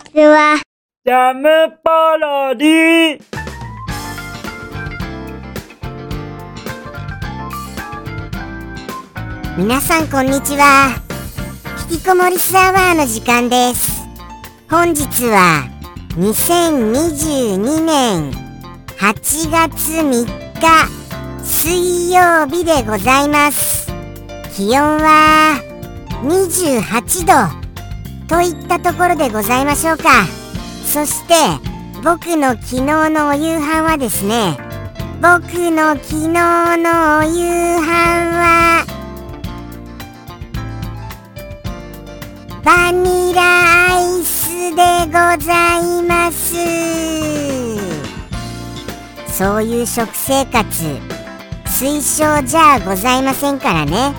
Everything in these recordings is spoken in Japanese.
ちは。ジャムパロディ皆さんこんにちは。引きこもりスアワーの時間です。本日は2022年8月3日水曜日でございます。気温は28度といったところでございましょうか。そして僕の昨日のお夕飯はですね僕の昨日のお夕飯はバニラアイスでございます。そういう食生活推奨じゃございませんからね。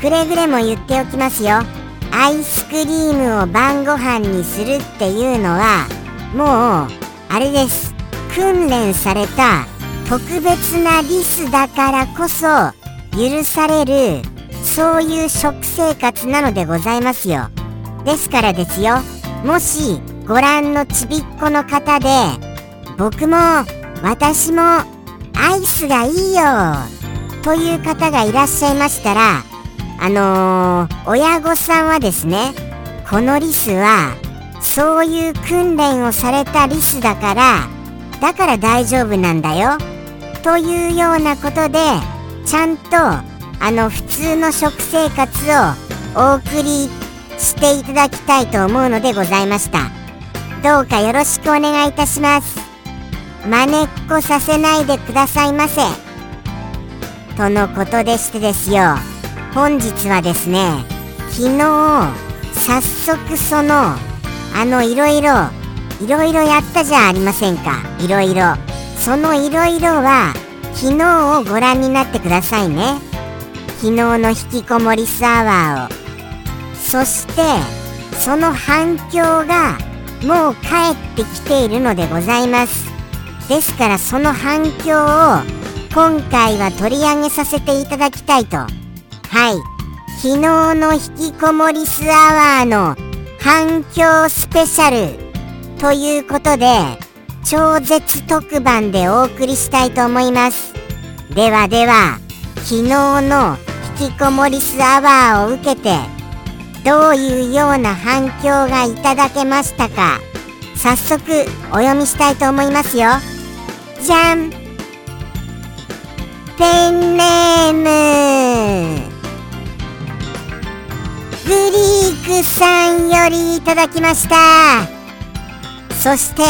くれぐれも言っておきますよ。アイスクリームを晩ご飯にするっていうのはもうあれです。訓練された特別なリスだからこそ許されるそういう食生活なのでございますよ。ですからですよ。もしご覧のちびっこの方で僕も私もアイスがいいよという方がいらっしゃいましたらあのー、親御さんはですねこのリスはそういう訓練をされたリスだからだから大丈夫なんだよというようなことでちゃんとあの普通の食生活をお送りしていただきたいと思うのでございました。どうかよろしくお願いいたします。まねっこさせないでくださいませ。とのことでしてですよ。本日はですね昨日早速そのあのいろいろいろいろやったじゃありませんか。いろいろ。そのいろいろは昨日をご覧になってくださいね。昨日の引きこもりスアワーを。そしてその反響がもう帰ってきているのでございます。ですからその反響を今回は取り上げさせていただきたいと。はい。昨日の引きこもりスアワーの反響スペシャルということで超絶特番でお送りしたいと思います。ではでは昨日の引きこもりスアワーを受けてどういうような反響がいただけましたか早速お読みしたいと思いますよ。じゃん。ペンネーム。グリークさんよりいただきました。そして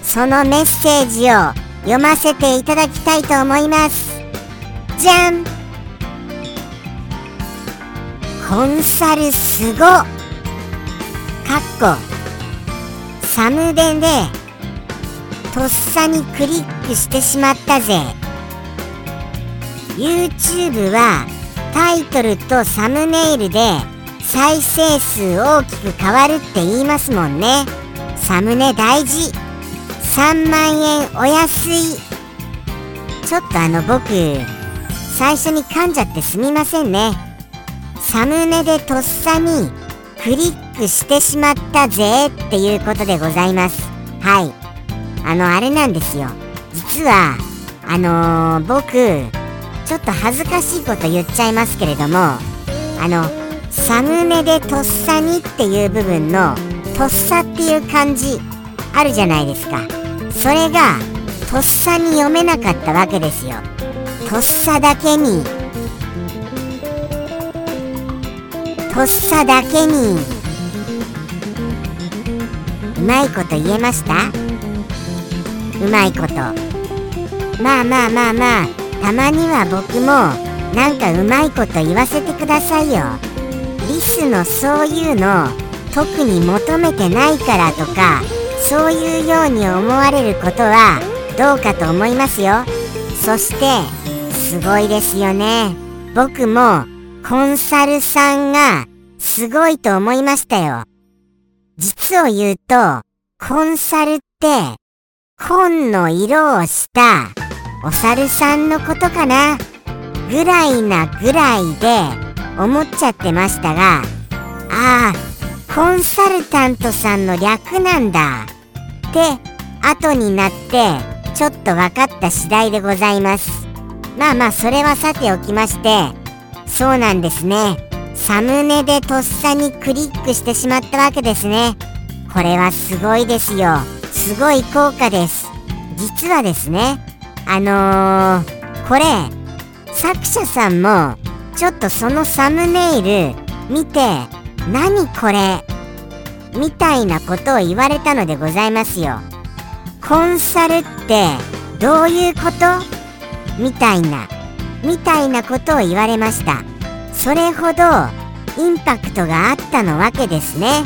そのメッセージを読ませていただきたいと思います。じゃん。コンサルすご。かっこ。サムデンでとっさにクリックしてしまったぜ。YouTube はタイトルとサムネイルで再生数大きく変わるって言いますもんね。サムネ大事。3万円お安い。ちょっとあの僕最初に噛んじゃってすみませんね。サムネでとっさにクリックしてしまったぜっていうことでございます。はい。あのあれなんですよ。実はあのー、僕ちょっと恥ずかしいこと言っちゃいますけれどもあのサムネでとっさにっていう部分のとっさっていう漢字あるじゃないですか。それがとっさに読めなかったわけですよ。とっさだけに。とっさだけに。うまいこと言えました？うまいこと。まあまあまあまあたまには僕もなんかうまいこと言わせてくださいよ。リスのそういうの特に求めてないからとかそういうように思われることはどうかと思いますよ。そしてすごいですよね。僕もコンサルさんがすごいと思いましたよ。実を言うとコンサルって紺の色をしたお猿さんのことかな。ぐらいなぐらいで思っちゃってましたがああコンサルタントさんの略なんだ。って後になってちょっと分かった次第でございます。まあまあそれはさておきましてそうなんですね。サムネでとっさにクリックしてしまったわけですね。これはすごいですよ。すごい効果です。実はですねあのー、これ作者さんもちょっとそのサムネイル見て何これみたいなことを言われたのでございますよ。コンサルってどういうことみたいなみたいなことを言われました。それほどインパクトがあったのわけですね。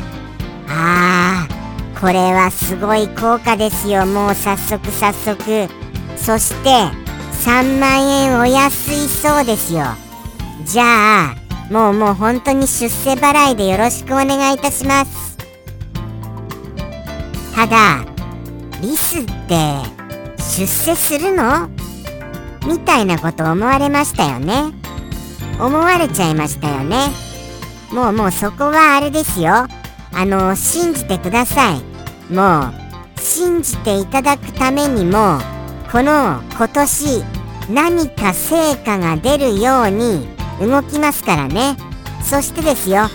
あーこれはすごい効果ですよ。もう早速早速。そして3万円お安いそうですよ。じゃあもうもう本当に出世払いでよろしくお願いいたします。ただリスって出世するの？みたいなこと思われましたよね。思われちゃいましたよね。もうもうそこはあれですよ。あの信じてください。もう信じていただくためにもこの今年何か成果が出るように動きますからね。そしてですよ。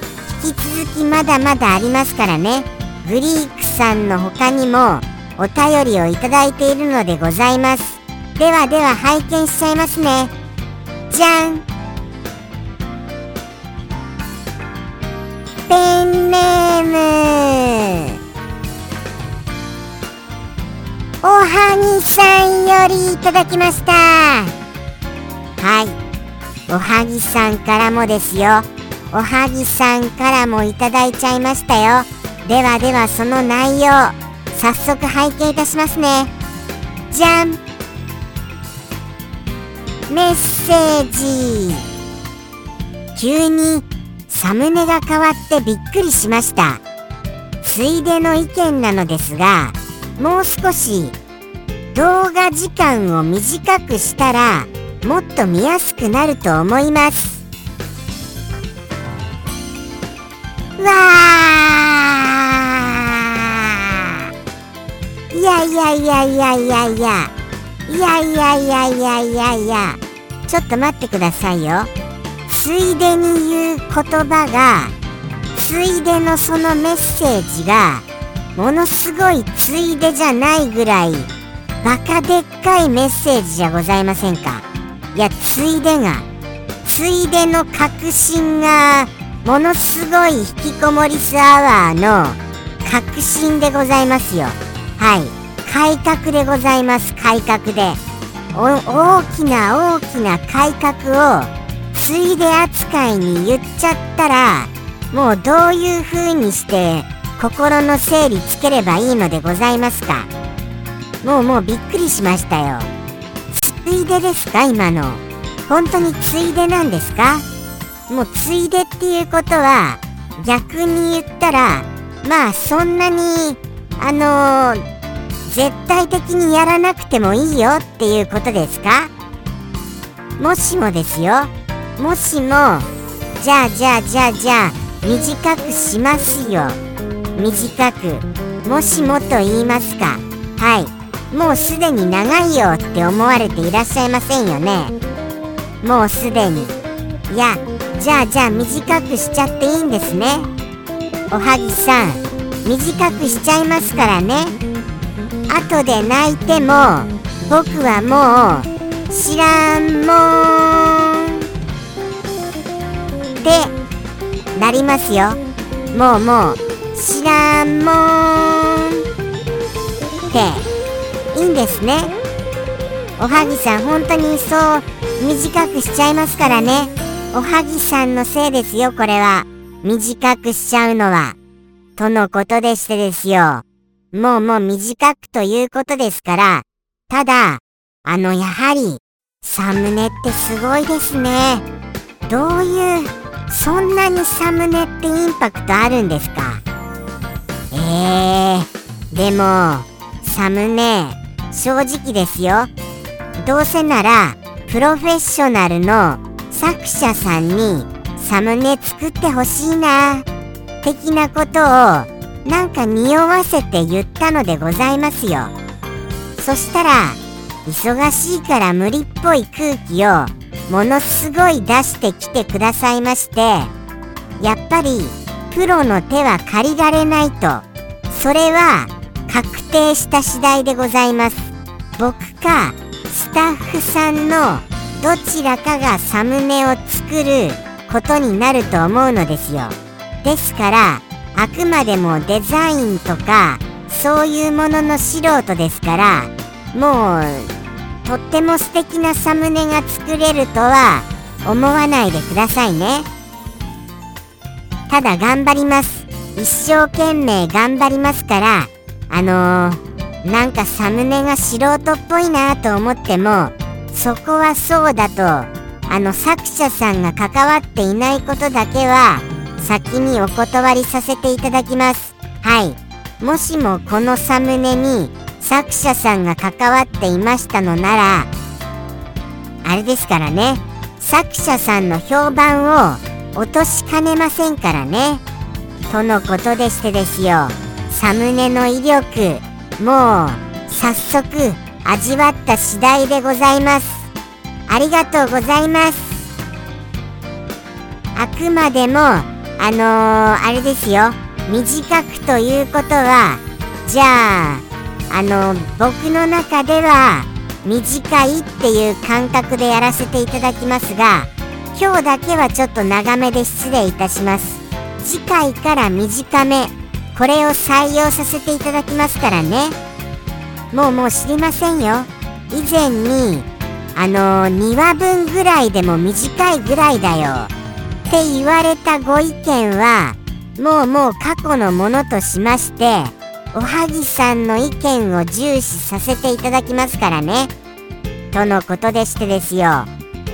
引き続きまだまだありますからね。グリークさんの他にもお便りをいただいているのでございます。ではでは拝見しちゃいますね。じゃん。ペンネーム。おはぎさんよりいただきました。はい。おはぎさんからもですよ。おはぎさんからもいただいちゃいましたよ。ではではその内容早速拝見いたしますね。じゃん。メッセージ。急にサムネが変わってびっくりしました。ついでの意見なのですがもう少し動画時間を短くしたらもっと見やすくなると思います。わー。いやいやいやいやいや。いやいやいやいやいや。いやいやちょっと待ってくださいよ。ついでに言う言葉がついでのそのメッセージがものすごいついでじゃないぐらいバカでっかいメッセージじゃございませんか。ついでがついでの確信がものすごい引きこもりスアワーの確信でございますよ。はい。改革でございます。改革で。大きな大きな改革をついで扱いに言っちゃったらもうどういう風にして心の整理つければいいのでございますか？もうもうびっくりしましたよ。ついでですか？今の。本当についでなんですか？もうついでっていうことは逆に言ったらまあそんなにあのー、絶対的にやらなくてもいいよっていうことですか？もしもですよ。もしもじゃあじゃあじゃあじゃあ短くしますよ。短く。もしもと言いますか。はい。もうすでに長いよって思われていらっしゃいませんよね。もうすでに。いやじゃあじゃあ短くしちゃっていいんですね。おはぎさん短くしちゃいますからね。後で泣いても僕はもう知らんもん。ってなりますよ。もうもう知らんもん。っていいんですね。おはぎさん本当にそう短くしちゃいますからね。おはぎさんのせいですよこれは。短くしちゃうのは。とのことでしてですよ。もうもう短くということですから。ただあのやはりサムネってすごいですね。どういうそんなにサムネってインパクトあるんですか？えー、でもサムネ正直ですよ。どうせならプロフェッショナルの作者さんにサムネ作ってほしいな。的なことをなんか匂わせて言ったのでございますよ。そしたら忙しいから無理っぽい空気をものすごい出してきてくださいまして。やっぱりプロの手は借りられないと。それは確定した次第でございます。僕かスタッフさんのどちらかがサムネを作ることになると思うのですよ。ですからあくまでもデザインとかそういうものの素人ですからもうとっても素敵なサムネが作れるとは思わないでくださいね。ただ頑張ります。一生懸命頑張りますからあのー、なんかサムネが素人っぽいなと思ってもそこはそうだとあの作者さんが関わっていないことだけは先にお断りさせていただきます。はい。もしもこのサムネに作者さんが関わっていましたのならあれですからね。作者さんの評判を落としかねませんからね。とのことでしてですよ。サムネの威力もう早速味わった次第でございます。ありがとうございます。あくまでもあのー、あれですよ。短くということはじゃああの僕の中では短いっていう感覚でやらせていただきますが今日だけはちょっと長めで失礼いたします。次回から短め。これを採用させていただきますからね。もうもう知りませんよ。以前にあの2話分ぐらいでも短いぐらいだよ。って言われたご意見はもうもう過去のものとしましておはぎさんの意見を重視させていただきますからね。とのことでしてですよ。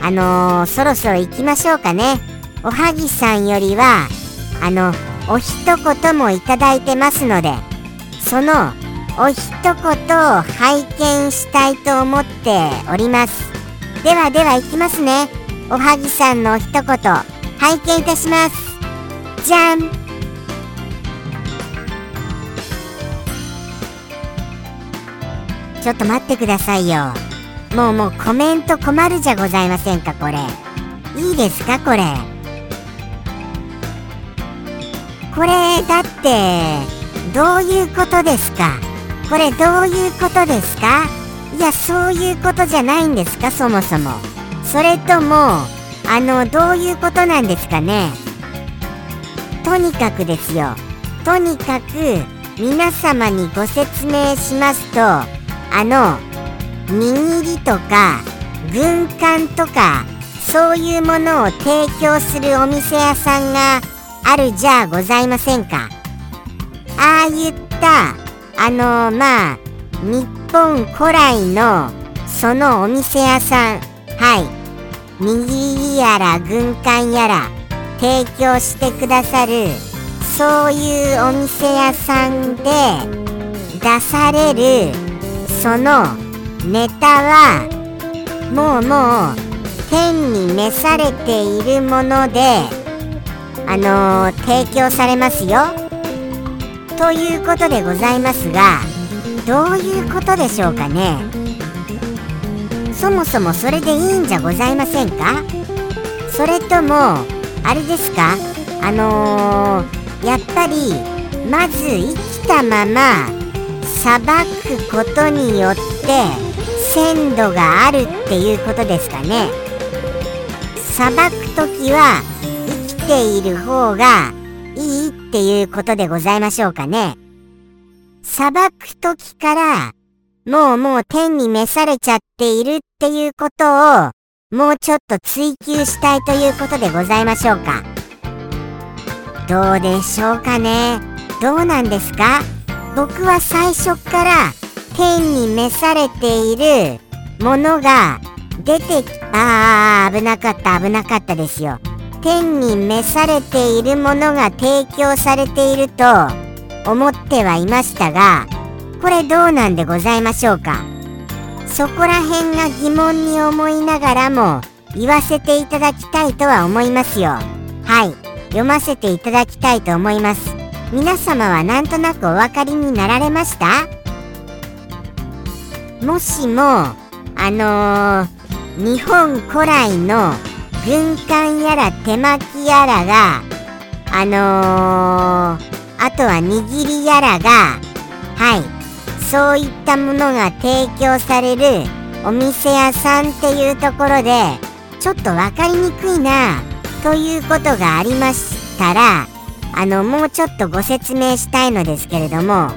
あのー、そろそろ行きましょうかね。おはぎさんよりはあのお一言もいただいてますのでそのお一言を拝見したいと思っております。ではでは行きますね。おはぎさんのお一言拝見いたします。じゃん。ちょっと待ってくださいよ。もうもうコメント困るじゃございませんかこれ。いいですかこれ。これだってどういうことですか？これどういうことですか？いやそういうことじゃないんですか？そもそも。それともあのどういうことなんですかね？とにかくですよ。とにかく皆様にご説明しますとあの握りとか軍艦とかそういうものを提供するお店屋さんがあるじゃございませんか。ああいったあの、まあ日本古来のそのお店屋さん。はい。握りやら軍艦やら提供してくださるそういうお店屋さんで出されるそのネタはもうもう天に召されているものであのー、提供されますよ。ということでございますがどういうことでしょうかね。そもそもそれでいいんじゃございませんか？それともあれですか？あのー、やっぱりまず生きたままさばくことによって鮮度があるっていうことですかね。さばく時はている方がいいっていうことでございましょうかね。裁く時から、もうもう天に召されちゃっているっていうことを、もうちょっと追求したいということでございましょうか。どうでしょうかね。どうなんですか？僕は最初から天に召されているものが出てき、あー、危なかった危なかったですよ。天に召されているものが提供されていると思ってはいましたがこれどうなんでございましょうか？そこら辺が疑問に思いながらも言わせていただきたいとは思いますよ。はい。読ませていただきたいと思います。皆様はなんとなくお分かりになられました？もしもあのー、日本古来の軍艦やら手巻きやらがあのー、あとは握りやらがはい。そういったものが提供されるお店屋さんっていうところでちょっと分かりにくいなということがありましたらあのもうちょっとご説明したいのですけれども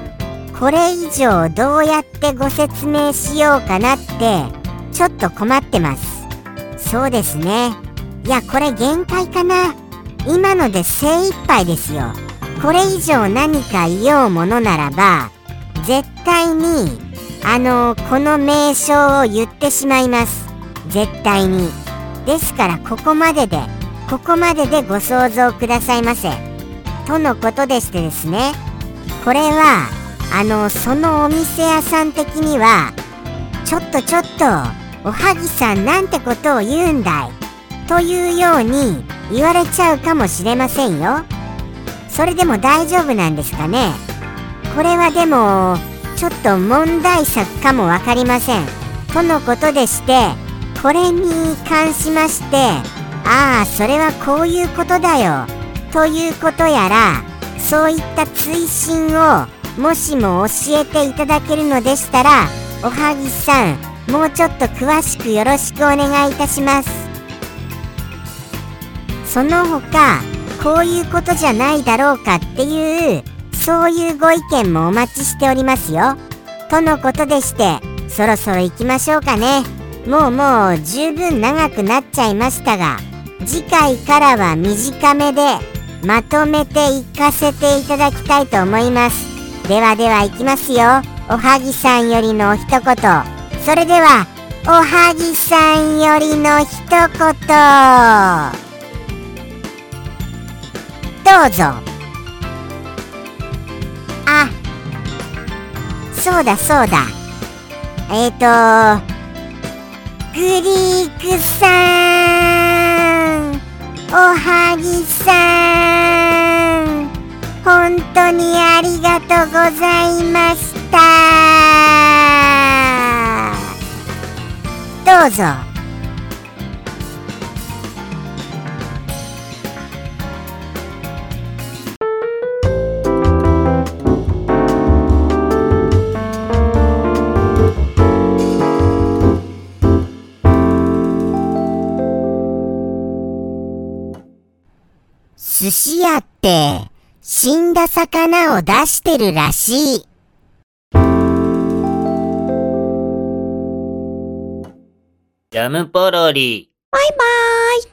これ以上どうやってご説明しようかなってちょっと困ってます。そうですね。いやこれ限界かな。今ので精一杯ですよ。これ以上何か言おうものならば絶対にあのこの名称を言ってしまいます。絶対に。ですからここまででここまででご想像くださいませ。とのことでしてですね。これはあのそのお店屋さん的にはちょっとちょっとおはぎさんなんてことを言うんだい。というように言われちゃうかもしれませんよ。それでも大丈夫なんですかね？これはでもちょっと問題作かも分かりません。とのことでしてこれに関しましてああそれはこういうことだよ。ということやらそういった追伸をもしも教えていただけるのでしたらおはぎさんもうちょっと詳しくよろしくお願いいたします。その他こういうことじゃないだろうかっていうそういうご意見もお待ちしておりますよ。とのことでしてそろそろ行きましょうかね。もうもう十分長くなっちゃいましたが次回からは短めでまとめていかせていただきたいと思います。ではでは行きますよ。おはぎさんよりの一言。それではおはぎさんよりの一言。どうぞ。あそうだそうだ。えっ、ー、とグリークさんおはぎさん本当にありがとうございました。どうぞ。寿司屋って死んだ魚を出してるらしい。ジャムポロリ。バイバーイ。